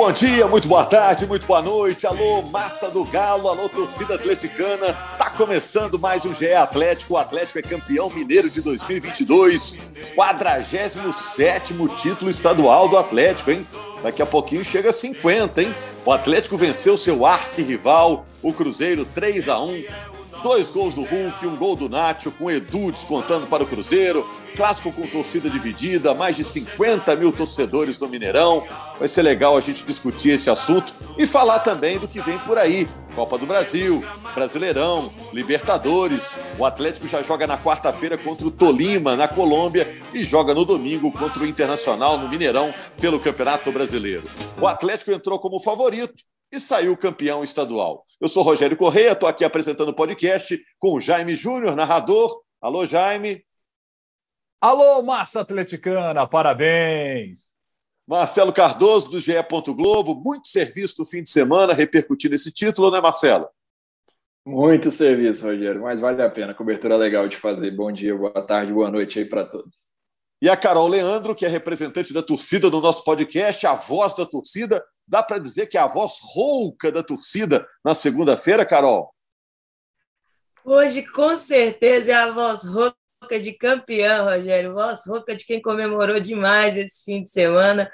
Bom dia, muito boa tarde, muito boa noite. Alô, massa do Galo, alô, torcida atleticana. Tá começando mais um GE Atlético. O Atlético é campeão mineiro de 2022, 47 título estadual do Atlético, hein? Daqui a pouquinho chega a 50, hein? O Atlético venceu seu arquirrival, o Cruzeiro 3 a 1 Dois gols do Hulk, um gol do Nacho, com Edu descontando para o Cruzeiro. Clássico com torcida dividida, mais de 50 mil torcedores no Mineirão. Vai ser legal a gente discutir esse assunto e falar também do que vem por aí. Copa do Brasil, Brasileirão, Libertadores. O Atlético já joga na quarta-feira contra o Tolima, na Colômbia, e joga no domingo contra o Internacional, no Mineirão, pelo Campeonato Brasileiro. O Atlético entrou como favorito e saiu campeão estadual. Eu sou Rogério Correia, estou aqui apresentando o podcast com o Jaime Júnior, narrador. Alô, Jaime. Alô, massa atleticana, parabéns. Marcelo Cardoso, do GE. Globo, muito serviço no fim de semana, repercutindo esse título, né, Marcelo? Muito serviço, Rogério, mas vale a pena. Cobertura legal de fazer. Bom dia, boa tarde, boa noite aí para todos. E a Carol Leandro, que é representante da torcida do nosso podcast, a voz da torcida. Dá para dizer que é a voz rouca da torcida na segunda-feira, Carol? Hoje, com certeza, é a voz rouca de campeão, Rogério. Voz rouca de quem comemorou demais esse fim de semana.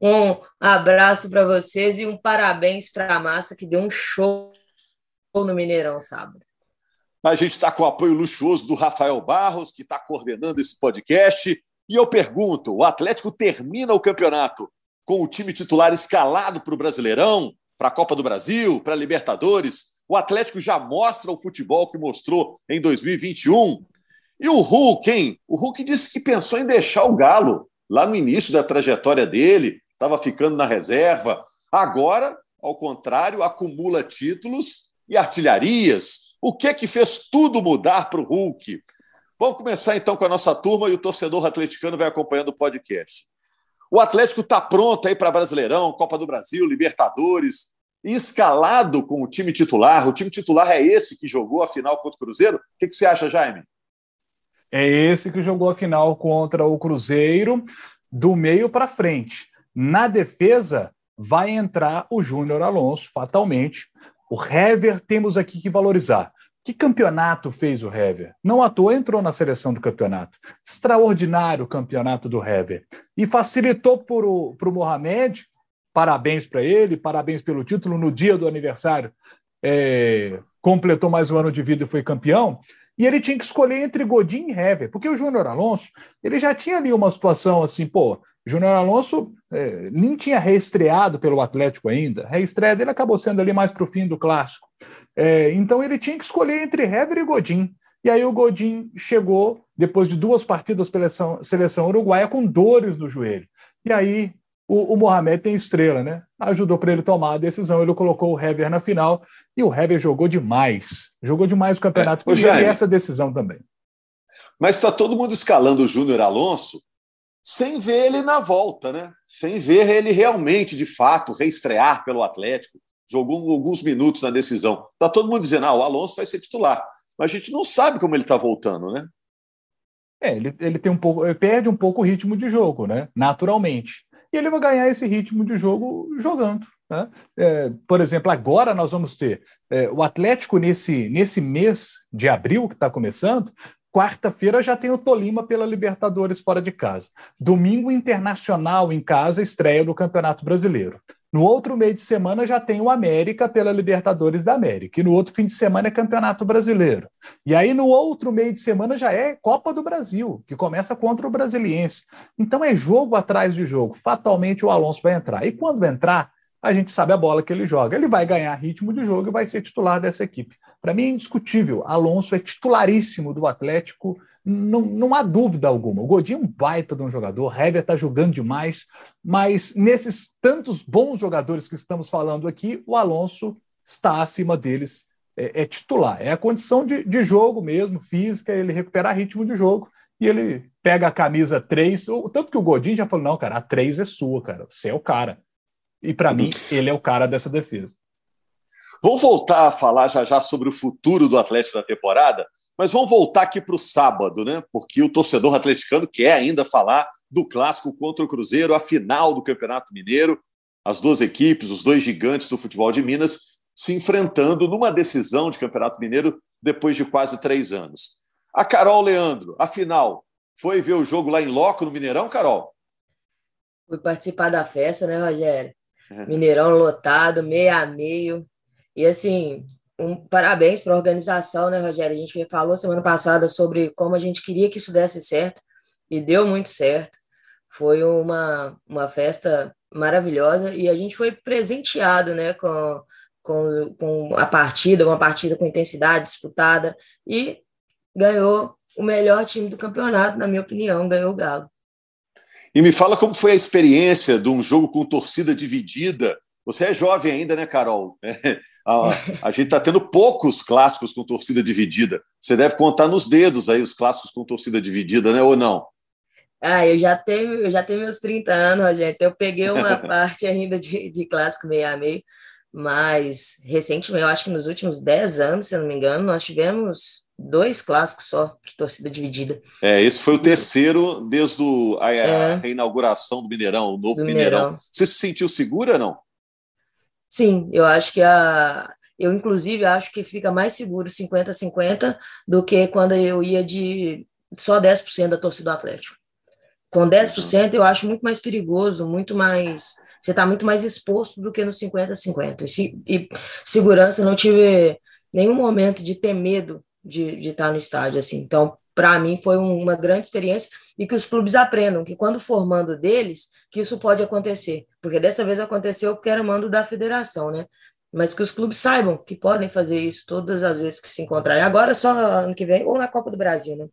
Um abraço para vocês e um parabéns para a massa que deu um show no Mineirão sábado. A gente está com o apoio luxuoso do Rafael Barros, que está coordenando esse podcast. E eu pergunto: o Atlético termina o campeonato com o time titular escalado para o Brasileirão, para a Copa do Brasil, para a Libertadores? O Atlético já mostra o futebol que mostrou em 2021. E o Hulk, hein? O Hulk disse que pensou em deixar o Galo lá no início da trajetória dele, estava ficando na reserva. Agora, ao contrário, acumula títulos e artilharias. O que é que fez tudo mudar para o Hulk? Vamos começar então com a nossa turma e o torcedor atleticano vai acompanhando o podcast. O Atlético está pronto aí para Brasileirão, Copa do Brasil, Libertadores, escalado com o time titular. O time titular é esse que jogou a final contra o Cruzeiro? O que, que você acha, Jaime? É esse que jogou a final contra o Cruzeiro, do meio para frente. Na defesa, vai entrar o Júnior Alonso, fatalmente. O Hever temos aqui que valorizar. Que campeonato fez o Hever? Não à toa entrou na seleção do campeonato. Extraordinário campeonato do Hever. E facilitou para o Mohamed, parabéns para ele, parabéns pelo título, no dia do aniversário, é, completou mais um ano de vida e foi campeão. E ele tinha que escolher entre Godin e Hever, porque o Júnior Alonso, ele já tinha ali uma situação assim, pô, Júnior Alonso é, nem tinha reestreado pelo Atlético ainda. A reestreia dele acabou sendo ali mais para o fim do clássico. É, então ele tinha que escolher entre Hever e Godin. E aí o Godin chegou, depois de duas partidas pela seleção, seleção uruguaia, com dores no joelho. E aí o, o Mohamed tem estrela, né? Ajudou para ele tomar a decisão. Ele colocou o Hever na final e o Hever jogou demais. Jogou demais o campeonato. É, e essa decisão também. Mas está todo mundo escalando o Júnior Alonso sem ver ele na volta, né? Sem ver ele realmente, de fato, reestrear pelo Atlético jogou alguns minutos na decisão. Está todo mundo dizendo, ah, o Alonso vai ser titular. Mas a gente não sabe como ele está voltando, né? É, ele, ele tem um pouco, ele perde um pouco o ritmo de jogo, né? Naturalmente. E ele vai ganhar esse ritmo de jogo jogando. Né? É, por exemplo, agora nós vamos ter é, o Atlético nesse, nesse mês de abril que está começando. Quarta-feira já tem o Tolima pela Libertadores fora de casa. Domingo Internacional em casa, estreia do Campeonato Brasileiro. No outro meio de semana já tem o América pela Libertadores da América. E no outro fim de semana é Campeonato Brasileiro. E aí no outro meio de semana já é Copa do Brasil, que começa contra o Brasiliense. Então é jogo atrás de jogo. Fatalmente o Alonso vai entrar. E quando entrar, a gente sabe a bola que ele joga. Ele vai ganhar ritmo de jogo e vai ser titular dessa equipe. Para mim é indiscutível. Alonso é titularíssimo do Atlético não, não há dúvida alguma. O Godinho é um baita de um jogador, Hever está jogando demais, mas nesses tantos bons jogadores que estamos falando aqui, o Alonso está acima deles, é, é titular. É a condição de, de jogo mesmo, física, ele recuperar ritmo de jogo e ele pega a camisa 3, tanto que o Godinho já falou, não, cara, a 3 é sua, cara, você é o cara. E para mim, ele é o cara dessa defesa. Vamos voltar a falar já já sobre o futuro do Atlético na temporada, mas vamos voltar aqui para o sábado, né? Porque o torcedor atleticano quer ainda falar do clássico contra o Cruzeiro, a final do Campeonato Mineiro. as duas equipes, os dois gigantes do futebol de Minas, se enfrentando numa decisão de Campeonato Mineiro depois de quase três anos. A Carol Leandro, afinal, foi ver o jogo lá em Loco, no Mineirão, Carol? Fui participar da festa, né, Rogério? É. Mineirão lotado, meio a meio. E assim, um parabéns para a organização, né, Rogério? A gente falou semana passada sobre como a gente queria que isso desse certo e deu muito certo. Foi uma, uma festa maravilhosa e a gente foi presenteado, né, com, com, com a partida, uma partida com intensidade disputada e ganhou o melhor time do campeonato, na minha opinião, ganhou o Galo. E me fala como foi a experiência de um jogo com torcida dividida. Você é jovem ainda, né, Carol? A, a gente está tendo poucos clássicos com torcida dividida. Você deve contar nos dedos aí os clássicos com torcida dividida, né? Ou não? Ah, eu já tenho, eu já tenho meus 30 anos, gente. Eu peguei uma parte ainda de, de clássico meio a meio, mas recentemente, eu acho que nos últimos 10 anos, se eu não me engano, nós tivemos dois clássicos só de torcida dividida. É, esse foi o terceiro desde o, a, é. a reinauguração do Mineirão, o novo do Mineirão. Mineirão. Você se sentiu segura, não? Sim, eu acho que a. Eu, inclusive, acho que fica mais seguro 50-50 do que quando eu ia de só 10% da torcida do Atlético. Com 10%, eu acho muito mais perigoso, muito mais. Você está muito mais exposto do que no 50-50. E, e segurança, não tive nenhum momento de ter medo de, estar no estádio. assim. Então, para mim, foi uma grande experiência e que os clubes aprendam que, quando formando deles, que isso pode acontecer. Porque dessa vez aconteceu porque era mando da federação, né? Mas que os clubes saibam que podem fazer isso todas as vezes que se encontrarem. Agora, só ano que vem, ou na Copa do Brasil, né?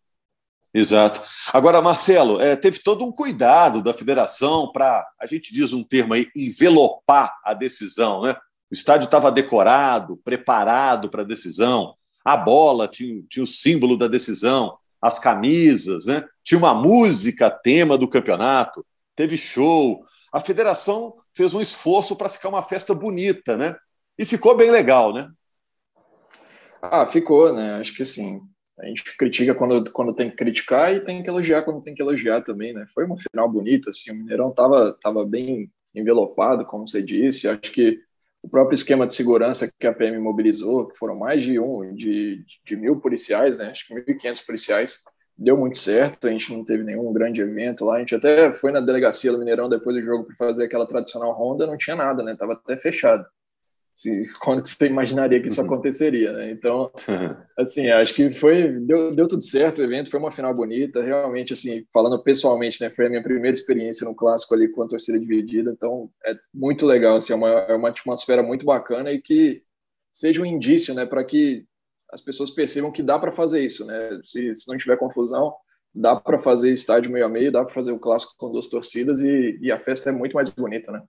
Exato. Agora, Marcelo, é, teve todo um cuidado da federação para, a gente diz um termo aí, envelopar a decisão, né? O estádio estava decorado, preparado para a decisão, a bola tinha, tinha o símbolo da decisão, as camisas, né? tinha uma música tema do campeonato, teve show. A federação fez um esforço para ficar uma festa bonita, né? E ficou bem legal, né? Ah, ficou, né? Acho que assim, a gente critica quando, quando tem que criticar e tem que elogiar quando tem que elogiar também, né? Foi uma final bonita, assim, o Mineirão tava, tava bem envelopado, como você disse. Acho que o próprio esquema de segurança que a PM mobilizou, que foram mais de um, de, de mil policiais, né? Acho que 1.500 policiais, deu muito certo. A gente não teve nenhum grande evento lá. A gente até foi na delegacia do Mineirão depois do jogo para fazer aquela tradicional ronda, não tinha nada, né? Tava até fechado se, quando você imaginaria que isso uhum. aconteceria, né? Então, assim, acho que foi deu, deu tudo certo o evento, foi uma final bonita, realmente, assim, falando pessoalmente, né? Foi a minha primeira experiência no clássico ali com a torcida dividida, então é muito legal, assim, é uma, é uma atmosfera muito bacana e que seja um indício, né, para que as pessoas percebam que dá para fazer isso, né? Se, se não tiver confusão, dá para fazer estádio meio a meio, dá para fazer o clássico com duas torcidas e, e a festa é muito mais bonita, né?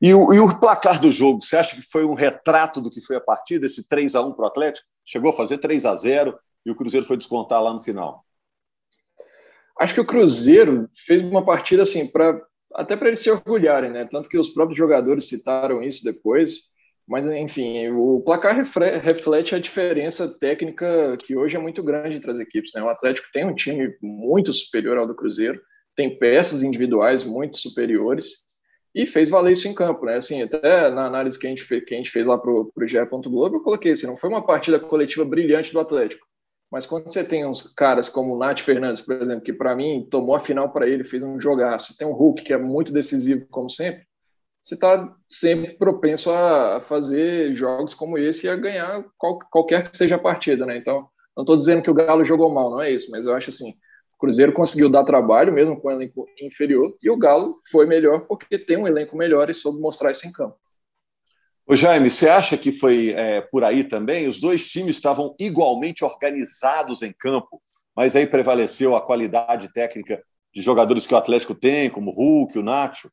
E o, e o, placar do jogo, você acha que foi um retrato do que foi a partida, esse 3 a 1 para o Atlético? Chegou a fazer 3 a 0 e o Cruzeiro foi descontar lá no final. Acho que o Cruzeiro fez uma partida assim, para até para eles se orgulharem, né? Tanto que os próprios jogadores citaram isso depois. Mas, enfim, o placar reflete a diferença técnica que hoje é muito grande entre as equipes. Né? O Atlético tem um time muito superior ao do Cruzeiro, tem peças individuais muito superiores e fez valer isso em campo, né? Assim, até na análise que a gente fez, que a gente fez lá para o GE. Globo, eu coloquei assim, não foi uma partida coletiva brilhante do Atlético, mas quando você tem uns caras como o Nath Fernandes, por exemplo, que para mim tomou a final para ele, fez um jogaço, tem um Hulk que é muito decisivo, como sempre, você está sempre propenso a fazer jogos como esse e a ganhar qual, qualquer que seja a partida, né? Então, não estou dizendo que o Galo jogou mal, não é isso, mas eu acho assim, Cruzeiro conseguiu dar trabalho, mesmo com o elenco inferior, e o Galo foi melhor porque tem um elenco melhor e soube mostrar isso em campo. Ô Jaime, você acha que foi é, por aí também? Os dois times estavam igualmente organizados em campo, mas aí prevaleceu a qualidade técnica de jogadores que o Atlético tem, como o Hulk, o Nacho?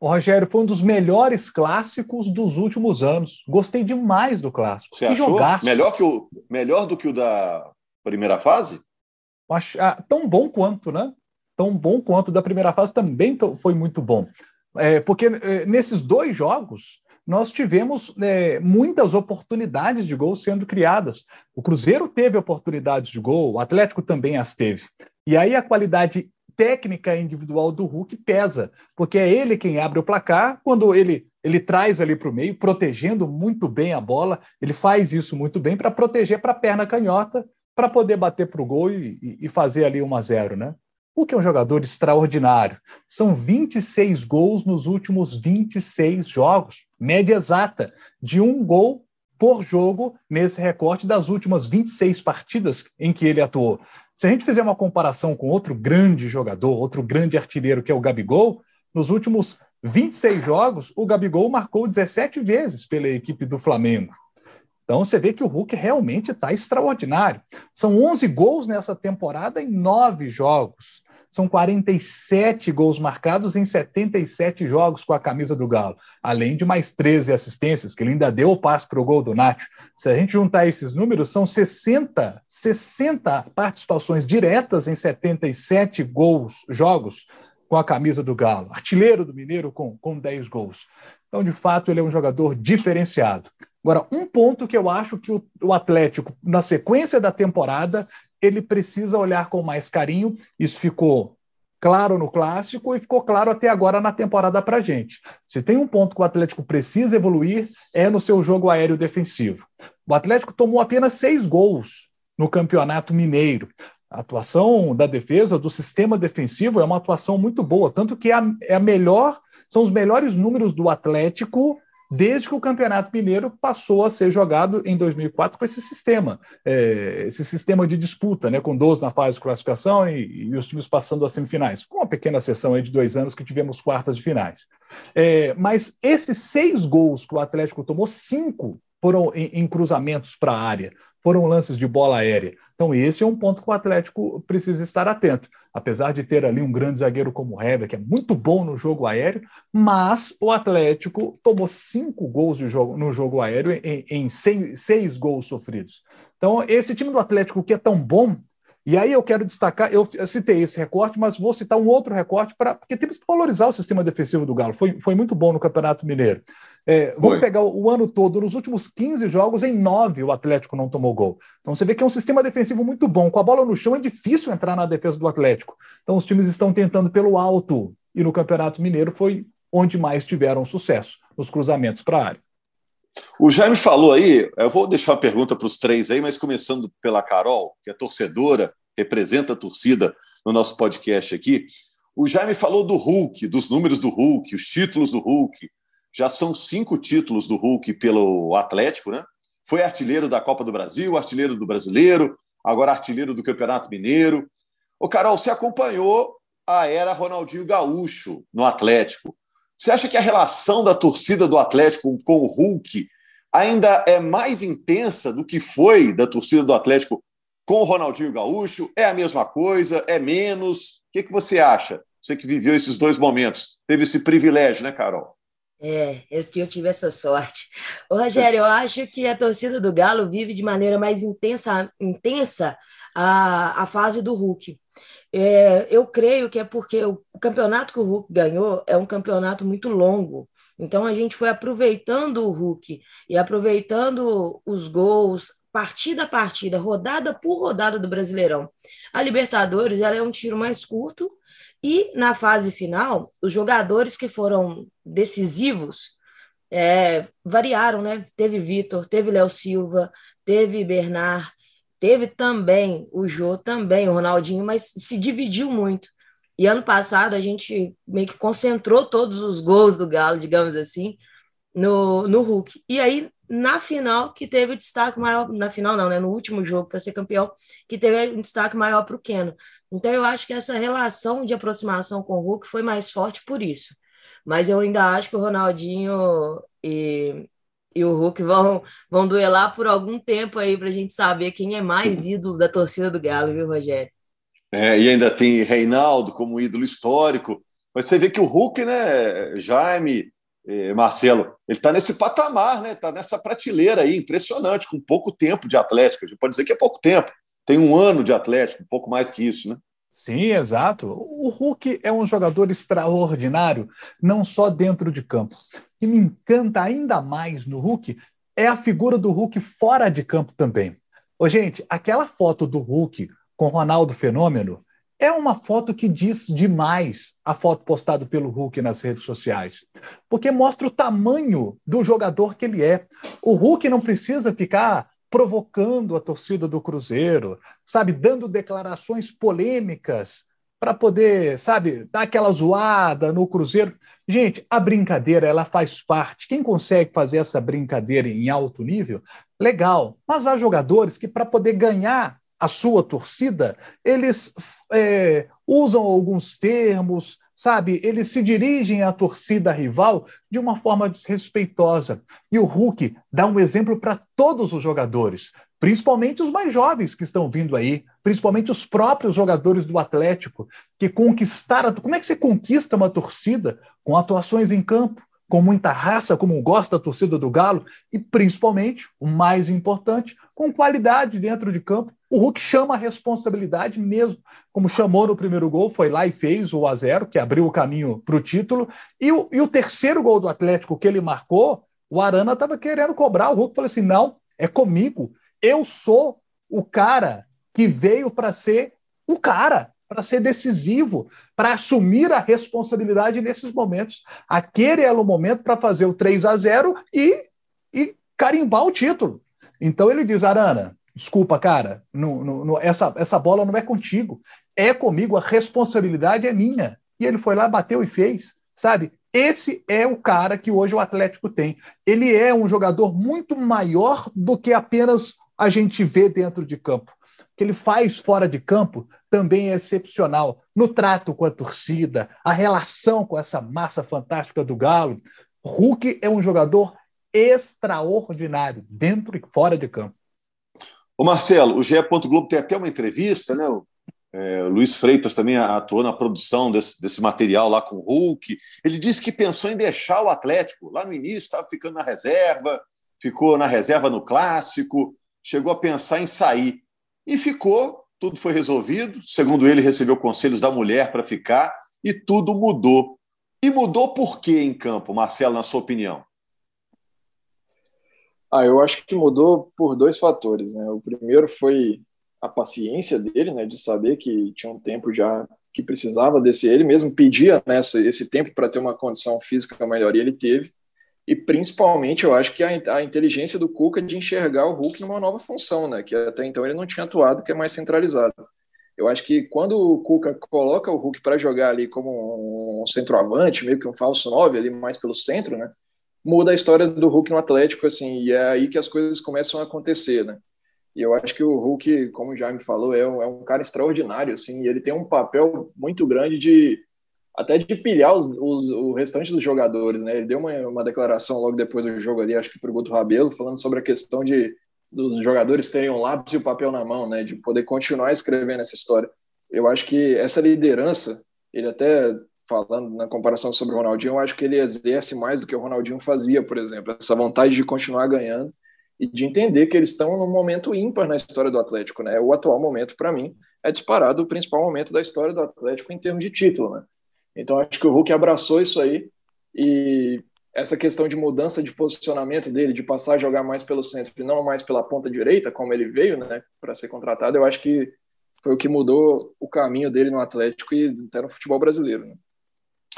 O Rogério foi um dos melhores clássicos dos últimos anos. Gostei demais do clássico. Você achou melhor, que o, melhor do que o da primeira fase? Acho, ah, tão bom quanto, né? Tão bom quanto da primeira fase também foi muito bom. É, porque é, nesses dois jogos nós tivemos é, muitas oportunidades de gol sendo criadas. O Cruzeiro teve oportunidades de gol, o Atlético também as teve. E aí a qualidade técnica individual do Hulk pesa, porque é ele quem abre o placar quando ele ele traz ali para o meio, protegendo muito bem a bola. Ele faz isso muito bem para proteger para a perna canhota, para poder bater para o gol e, e, fazer ali 1 a 0 né? O que é um jogador extraordinário. São 26 gols nos últimos 26 jogos, média exata de um gol por jogo nesse recorte das últimas 26 partidas em que ele atuou. Se a gente fizer uma comparação com outro grande jogador, outro grande artilheiro que é o Gabigol, nos últimos 26 jogos, o Gabigol marcou 17 vezes pela equipe do Flamengo. Então você vê que o Hulk realmente está extraordinário. São 11 gols nessa temporada em nove jogos. São 47 gols marcados em 77 jogos com a camisa do Galo, além de mais 13 assistências, que ele ainda deu o passo para o gol do Nacho. Se a gente juntar esses números, são 60, 60 participações diretas em 77 gols, jogos com a camisa do Galo, artilheiro do Mineiro com, com 10 gols. Então, de fato, ele é um jogador diferenciado. Agora, um ponto que eu acho que o, o Atlético, na sequência da temporada, ele precisa olhar com mais carinho. Isso ficou claro no clássico e ficou claro até agora na temporada para gente. Se tem um ponto que o Atlético precisa evoluir é no seu jogo aéreo defensivo. O Atlético tomou apenas seis gols no Campeonato Mineiro. A atuação da defesa, do sistema defensivo, é uma atuação muito boa, tanto que é a, é a melhor, são os melhores números do Atlético desde que o Campeonato Mineiro passou a ser jogado em 2004 com esse sistema, é, esse sistema de disputa, né, com 12 na fase de classificação e, e, os times passando às semifinais, com uma pequena sessão de dois anos que tivemos quartas de finais. É, mas esses seis gols que o Atlético tomou, cinco foram em, cruzamentos para a área, foram lances de bola aérea. Então, esse é um ponto que o Atlético precisa estar atento. Apesar de ter ali um grande zagueiro como o Heber, que é muito bom no jogo aéreo, mas o Atlético tomou cinco gols jogo, no jogo aéreo em, em seis, seis gols sofridos. Então, esse time do Atlético que é tão bom, e aí eu quero destacar, eu citei esse recorte, mas vou citar um outro recorte, para porque temos que valorizar o sistema defensivo do Galo. Foi, foi muito bom no Campeonato Mineiro. É, vamos pegar o, o, ano todo, nos últimos 15 jogos, em 9 o Atlético não tomou gol. Então você vê que é um sistema defensivo muito bom. Com a bola no chão é difícil entrar na defesa do Atlético. Então os times estão tentando pelo alto. E no Campeonato Mineiro foi onde mais tiveram sucesso, nos cruzamentos para a área. O Jaime falou aí, eu vou deixar uma pergunta para os três aí, mas começando pela Carol, que é torcedora, representa a torcida no nosso podcast aqui. O Jaime falou do Hulk, dos números do Hulk, os títulos do Hulk. Já são cinco títulos do Hulk pelo Atlético, né? Foi artilheiro da Copa do Brasil, artilheiro do Brasileiro, agora artilheiro do Campeonato Mineiro. Ô, Carol, você acompanhou a era Ronaldinho Gaúcho no Atlético. Você acha que a relação da torcida do Atlético com o Hulk ainda é mais intensa do que foi da torcida do Atlético com o Ronaldinho Gaúcho? É a mesma coisa? É menos? O que, que você acha? Você que viveu esses dois momentos, teve esse privilégio, né, Carol? É, eu, eu tive essa sorte. Ô, Rogério, eu acho que a torcida do Galo vive de maneira mais intensa, intensa a, a fase do Hulk. É, eu creio que é porque o, campeonato que o Hulk ganhou é um campeonato muito longo. Então a gente foi aproveitando o Hulk e aproveitando os gols, partida a partida, rodada por rodada do Brasileirão. A Libertadores ela é um tiro mais curto e na fase final, os jogadores que foram decisivos é, variaram, né? Teve Vitor, teve Léo Silva, teve Bernard, Teve também o Jô, também o Ronaldinho, mas se dividiu muito. E ano passado a gente meio que concentrou todos os gols do Galo, digamos assim, no, no Hulk. E aí, na final, que teve o destaque maior, na final não, né? No último jogo para ser campeão, que teve um destaque maior para o Keno. Então eu acho que essa relação de aproximação com o Hulk foi mais forte por isso. Mas eu ainda acho que o Ronaldinho e, e o Hulk vão, vão duelar por algum tempo aí para a gente saber quem é mais ídolo da torcida do Galo, viu, Rogério? É, e ainda tem Reinaldo como ídolo histórico. Mas você vê que o Hulk, né, Jaime, eh, Marcelo, ele está nesse patamar, né? Está nessa prateleira aí, impressionante, com pouco tempo de Atlético. A gente pode dizer que é pouco tempo. Tem um ano de Atlético, um pouco mais que isso, né? Sim, exato. O Hulk é um jogador extraordinário, não só dentro de campo que me encanta ainda mais no Hulk é a figura do Hulk fora de campo também. Ô, gente, aquela foto do Hulk com Ronaldo Fenômeno é uma foto que diz demais a foto postada pelo Hulk nas redes sociais, porque mostra o tamanho do jogador que ele é. O Hulk não precisa ficar provocando a torcida do Cruzeiro, sabe, dando declarações polêmicas para poder, sabe, dar aquela zoada no Cruzeiro. Gente, a brincadeira, ela faz parte. Quem consegue fazer essa brincadeira em alto nível, legal. Mas há jogadores que, para poder ganhar a sua torcida, eles é, usam alguns termos, sabe? Eles se dirigem à torcida rival de uma forma desrespeitosa. E o Hulk dá um exemplo para todos os jogadores, principalmente os mais jovens que estão vindo aí, principalmente os próprios jogadores do Atlético, que conquistaram. Como é que você conquista uma torcida com atuações em campo? Com muita raça, como gosta a torcida do Galo, e principalmente, o mais importante, com qualidade dentro de campo. O Hulk chama a responsabilidade mesmo, como chamou no primeiro gol, foi lá e fez o a 0 que abriu o caminho para o título. E o, e o terceiro gol do Atlético que ele marcou, o Arana estava querendo cobrar. O Hulk falou assim: não, é comigo. Eu sou o cara que veio para ser o cara para ser decisivo, para assumir a responsabilidade nesses momentos. Aquele era o momento para fazer o 3 a 0 e, e carimbar o título. Então ele diz: Arana, desculpa, cara, não, não, essa, essa bola não é contigo, é comigo, a responsabilidade é minha. E ele foi lá, bateu e fez, sabe? Esse é o cara que hoje o Atlético tem. Ele é um jogador muito maior do que apenas a gente vê dentro de campo que ele faz fora de campo também é excepcional. No trato com a torcida, a relação com essa massa fantástica do Galo. Hulk é um jogador extraordinário, dentro e fora de campo. O Marcelo, o GE. Globo tem até uma entrevista, né? O, é, Luiz Freitas também atuou na produção desse, desse, material lá com o Hulk. Ele disse que pensou em deixar o Atlético. Lá no início estava ficando na reserva, ficou na reserva no clássico, chegou a pensar em sair. E ficou, tudo foi resolvido. Segundo ele, recebeu conselhos da mulher para ficar e tudo mudou. E mudou por quê em campo, Marcelo, na sua opinião? Ah, eu acho que mudou por dois fatores. Né? O primeiro foi a paciência dele, né, de saber que tinha um tempo já que precisava desse. Ele mesmo pedia né, esse tempo para ter uma condição física melhor e ele teve. E principalmente eu acho que a, a, inteligência do Cuca de enxergar o Hulk numa nova função, né? Que até então ele não tinha atuado, que é mais centralizado. Eu acho que quando o Cuca coloca o Hulk para jogar ali como um centroavante, meio que um falso 9 ali mais pelo centro, né? Muda a história do Hulk no Atlético, assim, e é aí que as coisas começam a acontecer, né? E eu acho que o Hulk, como o Jaime falou, é um, é um cara extraordinário, assim, ele tem um papel muito grande de até de pilhar os, os, o restante dos jogadores, né? Ele deu uma, uma declaração logo depois do jogo ali, acho que para o Guto Rabelo, falando sobre a questão de dos jogadores terem um lápis e o um papel na mão, né? De poder continuar escrevendo essa história. Eu acho que essa liderança, ele até falando na comparação sobre o Ronaldinho, eu acho que ele exerce mais do que o Ronaldinho fazia, por exemplo, essa vontade de continuar ganhando e de entender que eles estão num momento ímpar na história do Atlético, né? O atual momento, para mim, é disparado o principal momento da história do Atlético em termos de título, né? Então acho que o Hulk abraçou isso aí e essa questão de mudança de posicionamento dele, de passar a jogar mais pelo centro e não mais pela ponta direita, como ele veio, né, para ser contratado, eu acho que foi o que mudou o caminho dele no Atlético e até no futebol brasileiro. Né?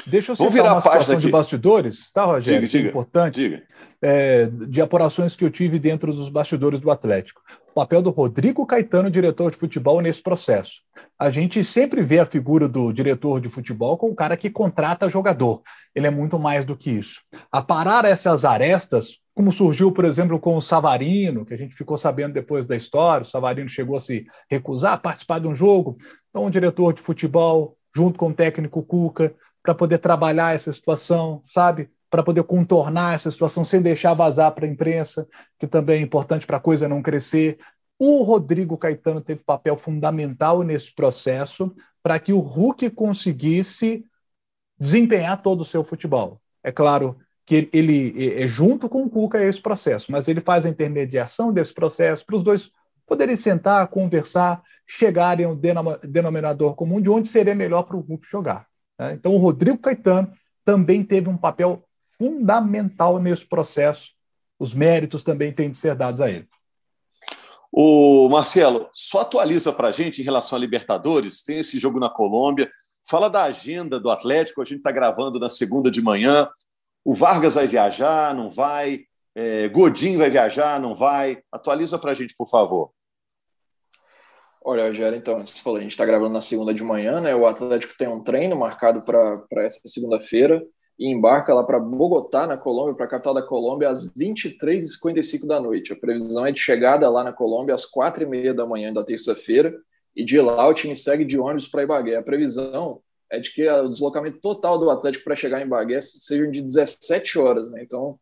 Deixa eu Vamos virar uma situação aqui. de bastidores, tá, Rogério? Diga, diga, importante. Diga. É, de apurações que eu tive dentro dos bastidores do Atlético. O papel do Rodrigo Caetano, diretor de futebol, nesse processo. A gente sempre vê a figura do diretor de futebol como o cara que contrata jogador. Ele é muito mais do que isso. A parar essas arestas, como surgiu, por exemplo, com o Savarino, que a gente ficou sabendo depois da história, o Savarino chegou a se recusar a participar de um jogo. Então, o diretor de futebol, junto com o técnico Cuca, para poder trabalhar essa situação, sabe? Para poder contornar essa situação sem deixar vazar para a imprensa, que também é importante para a coisa não crescer. O Rodrigo Caetano teve papel fundamental nesse processo para que o Hulk conseguisse desempenhar todo o seu futebol. É claro que ele é junto com o Cuca esse processo, mas ele faz a intermediação desse processo para os dois poderem sentar, conversar, chegarem ao denominador comum de onde seria melhor para o Hulk jogar. Né? Então, o Rodrigo Caetano também teve um papel fundamental nesse processo. Os méritos também têm de ser dados a ele. O Marcelo, só atualiza para a gente em relação a Libertadores. Tem esse jogo na Colômbia. Fala da agenda do Atlético. A gente está gravando na segunda de manhã. O Vargas vai viajar, não vai? É, Godin vai viajar, não vai? Atualiza para a gente, por favor. Olha, Rogério, então, você falou, a gente está gravando na segunda de manhã, né? O Atlético tem um treino marcado para essa segunda-feira e embarca lá para Bogotá, na Colômbia, para a capital da Colômbia, às 23h55 da noite. A previsão é de chegada lá na Colômbia às 4h30 da manhã da terça-feira, e de lá o time segue de ônibus para Ibagué. A previsão é de que o deslocamento total do Atlético para chegar em Ibagué seja de 17 horas, né? Então,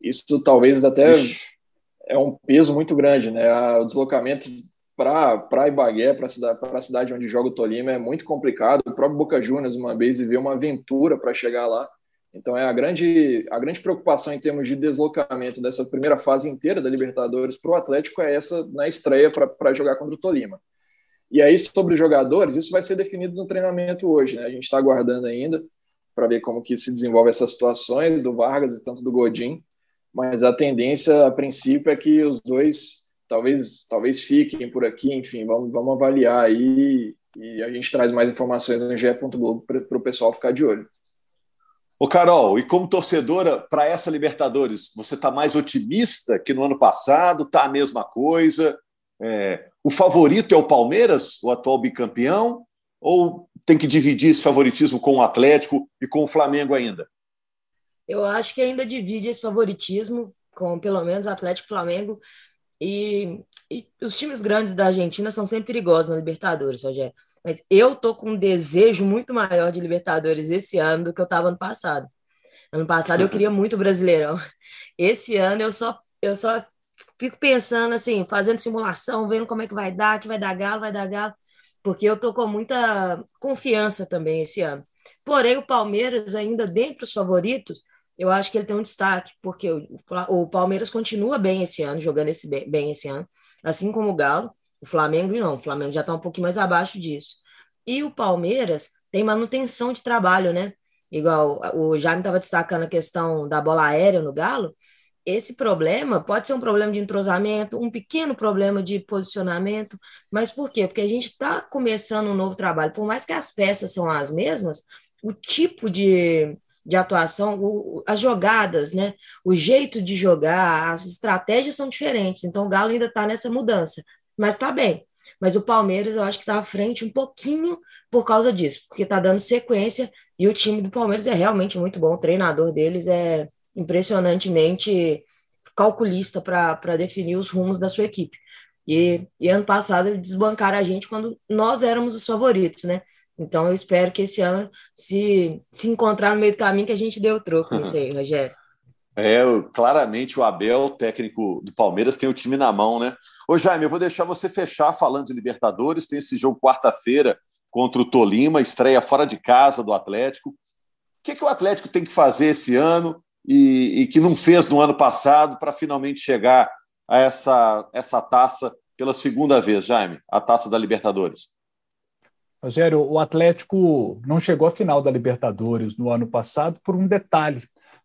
isso talvez até Ixi. é um peso muito grande, né? O deslocamento para Ibagué, para a cidade, a cidade onde joga o Tolima, é muito complicado. O próprio Boca Juniors, uma vez, viveu uma aventura para chegar lá. Então é a grande, a grande preocupação em termos de deslocamento dessa primeira fase inteira da Libertadores para o Atlético é essa na estreia para jogar contra o Tolima. E aí, sobre os jogadores, isso vai ser definido no treinamento hoje, né? A gente está aguardando ainda para ver como que se desenvolve essas situações do Vargas e tanto do Godin, mas a tendência, a princípio, é que os dois talvez, talvez fiquem por aqui, enfim, vamos, vamos avaliar aí e a gente traz mais informações no ge.globo para o pessoal ficar de olho. Ô Carol, e como torcedora para essa Libertadores, você está mais otimista que no ano passado? Está a mesma coisa? É, o favorito é o Palmeiras, o atual bicampeão? Ou tem que dividir esse favoritismo com o Atlético e com o Flamengo ainda? Eu acho que ainda divide esse favoritismo com pelo menos Atlético e Flamengo. E, e os times grandes da Argentina são sempre perigosos na Libertadores, Rogério. Mas eu tô com um desejo muito maior de Libertadores esse ano do que eu estava ano passado. Ano passado eu queria muito Brasileirão. Esse ano eu só eu só fico pensando assim, fazendo simulação, vendo como é que vai dar, que vai dar galo, vai dar galo, porque eu tô com muita confiança também esse ano. Porém, o Palmeiras ainda dentre os favoritos, eu acho que ele tem um destaque, porque o, o Palmeiras continua bem esse ano, jogando esse bem, esse ano, assim como o Galo. O Flamengo não, o Flamengo já está um pouquinho mais abaixo disso. E o Palmeiras tem manutenção de trabalho, né? Igual o Jaime estava destacando a questão da bola aérea no Galo. Esse problema pode ser um problema de entrosamento, um pequeno problema de posicionamento, mas por quê? Porque a gente está começando um novo trabalho. Por mais que as peças são as mesmas, o tipo de, de atuação, o, as jogadas, né? O jeito de jogar, as estratégias são diferentes. Então o Galo ainda está nessa mudança mas está bem. Mas o Palmeiras eu acho que está à frente um pouquinho por causa disso, porque está dando sequência e o time do Palmeiras é realmente muito bom. O treinador deles é impressionantemente calculista para definir os rumos da sua equipe. E, e ano passado eles desbancaram a gente quando nós éramos os favoritos, né? Então eu espero que esse ano se, se encontrar no meio do caminho que a gente deu o troco nisso aí, Rogério. É, claramente o Abel, técnico do Palmeiras, tem o time na mão, né? Ô Jaime, eu vou deixar você fechar falando de Libertadores. Tem esse jogo quarta-feira contra o Tolima, estreia fora de casa do Atlético. O que, que o Atlético tem que fazer esse ano e, e que não fez no ano passado para finalmente chegar a essa, essa taça pela segunda vez, Jaime, a taça da Libertadores? Rogério, o Atlético não chegou à final da Libertadores no ano passado por um detalhe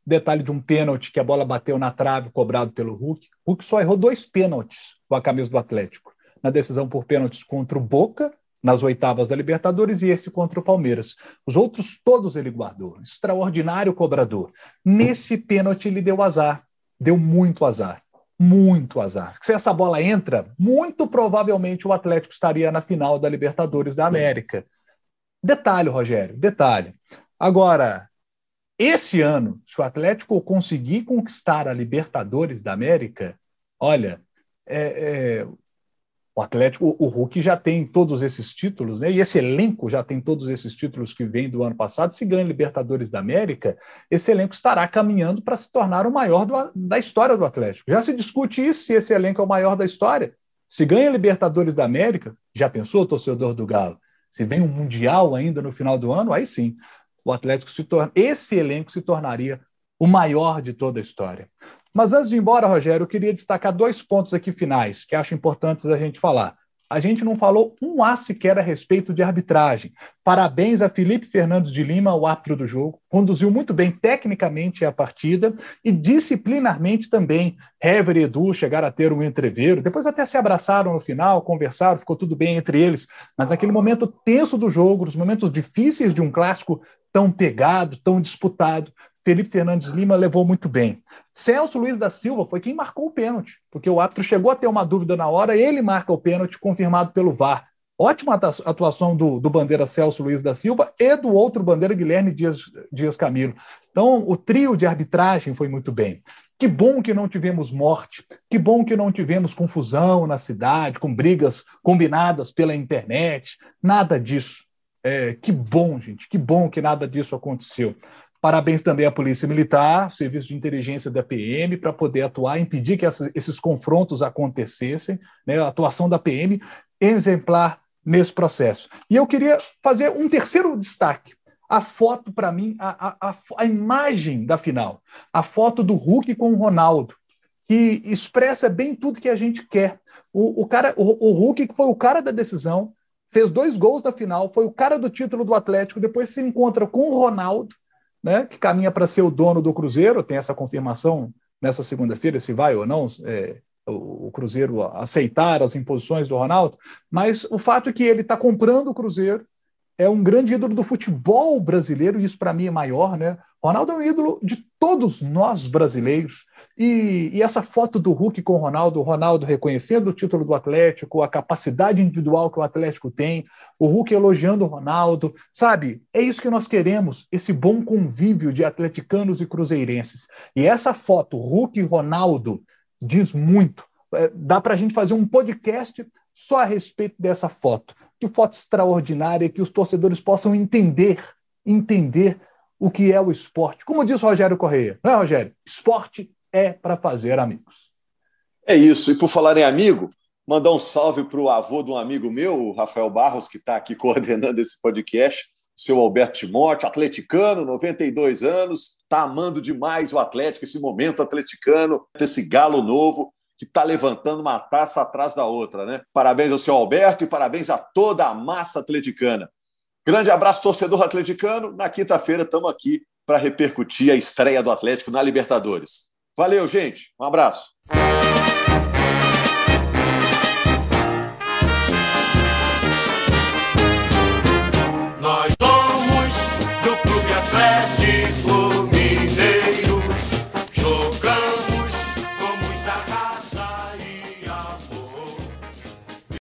Detalhe de um pênalti que a bola bateu na trave, cobrado pelo Hulk. Hulk só errou dois pênaltis com a camisa do Atlético. Na decisão por pênaltis contra o Boca, nas oitavas da Libertadores, e esse contra o Palmeiras. Os outros todos ele guardou. Extraordinário cobrador. Nesse pênalti ele deu azar. Deu muito azar. Muito azar. Se essa bola entra, muito provavelmente o Atlético estaria na final da Libertadores da América. Detalhe, Rogério, detalhe. Agora, esse ano, se o Atlético conseguir conquistar a Libertadores da América, olha, é, é, o Atlético, o, Hulk já tem todos esses títulos, né? E esse elenco já tem todos esses títulos que vem do ano passado. Se ganha Libertadores da América, esse elenco estará caminhando para se tornar o maior do, da história do Atlético. Já se discute isso, se esse elenco é o maior da história. Se ganha Libertadores da América, já pensou, torcedor do Galo? Se vem um Mundial ainda no final do ano, aí sim o Atlético se torna, esse elenco se tornaria o maior de toda a história. Mas antes de ir embora, Rogério, eu queria destacar dois pontos aqui finais que acho importantes a gente falar. a gente não falou um A sequer a respeito de arbitragem. Parabéns a Felipe Fernandes de Lima, o árbitro do jogo. Conduziu muito bem tecnicamente a partida e disciplinarmente também. Hever e Edu chegaram a ter um entreveiro. Depois até se abraçaram no final, conversaram, ficou tudo bem entre eles. Mas naquele momento tenso do jogo, nos momentos difíceis de um clássico tão pegado, tão disputado, Felipe Fernandes Lima levou muito bem. Celso Luiz da Silva foi quem marcou o pênalti, porque o árbitro chegou a ter uma dúvida na hora, ele marca o pênalti confirmado pelo VAR. Ótima atuação do, do bandeira Celso Luiz da Silva e do outro bandeira Guilherme Dias, Dias Camilo. Então, o trio de arbitragem foi muito bem. Que bom que não tivemos morte, que bom que não tivemos confusão na cidade, com brigas combinadas pela internet, nada disso. É, que bom, gente, que bom que nada disso aconteceu. Parabéns também à Polícia Militar, Serviço de Inteligência da PM, para poder atuar, impedir que esses confrontos acontecessem, né? a atuação da PM exemplar nesse processo. E eu queria fazer um terceiro destaque. A foto, para mim, a, a, a, imagem da final. A foto do Hulk com o Ronaldo, que expressa bem tudo que a gente quer. O, o, cara, o, o Hulk, foi o cara da decisão, fez dois gols na final, foi o cara do título do Atlético, depois se encontra com o Ronaldo, né, que caminha para ser o dono do Cruzeiro, tem essa confirmação nessa segunda-feira, se vai ou não é, o, o, Cruzeiro aceitar as imposições do Ronaldo, mas o fato é que ele está comprando o Cruzeiro, é um grande ídolo do futebol brasileiro, e isso para mim é maior, né? Ronaldo é um ídolo de todos nós brasileiros. E, e, essa foto do Hulk com o Ronaldo, o Ronaldo reconhecendo o título do Atlético, a capacidade individual que o Atlético tem, o Hulk elogiando o Ronaldo, sabe? É isso que nós queremos, esse bom convívio de atleticanos e cruzeirenses. E essa foto, Hulk e Ronaldo, diz muito. É, dá para a gente fazer um podcast só a respeito dessa foto que foto extraordinária, que os torcedores possam entender, entender o que é o esporte. Como diz Rogério Correia, não é, Rogério? Esporte é para fazer amigos. É isso. E por falar em amigo, mandar um salve para o avô de um amigo meu, o Rafael Barros, que está aqui coordenando esse podcast, o seu Alberto Timóteo, atleticano, 92 anos, está amando demais o Atlético, esse momento atleticano, esse galo novo que está levantando uma taça atrás da outra, né? Parabéns ao senhor Alberto e parabéns a toda a massa atleticana. Grande abraço, torcedor atleticano. Na quinta-feira estamos aqui para repercutir a estreia do Atlético na Libertadores. Valeu, gente. Um abraço.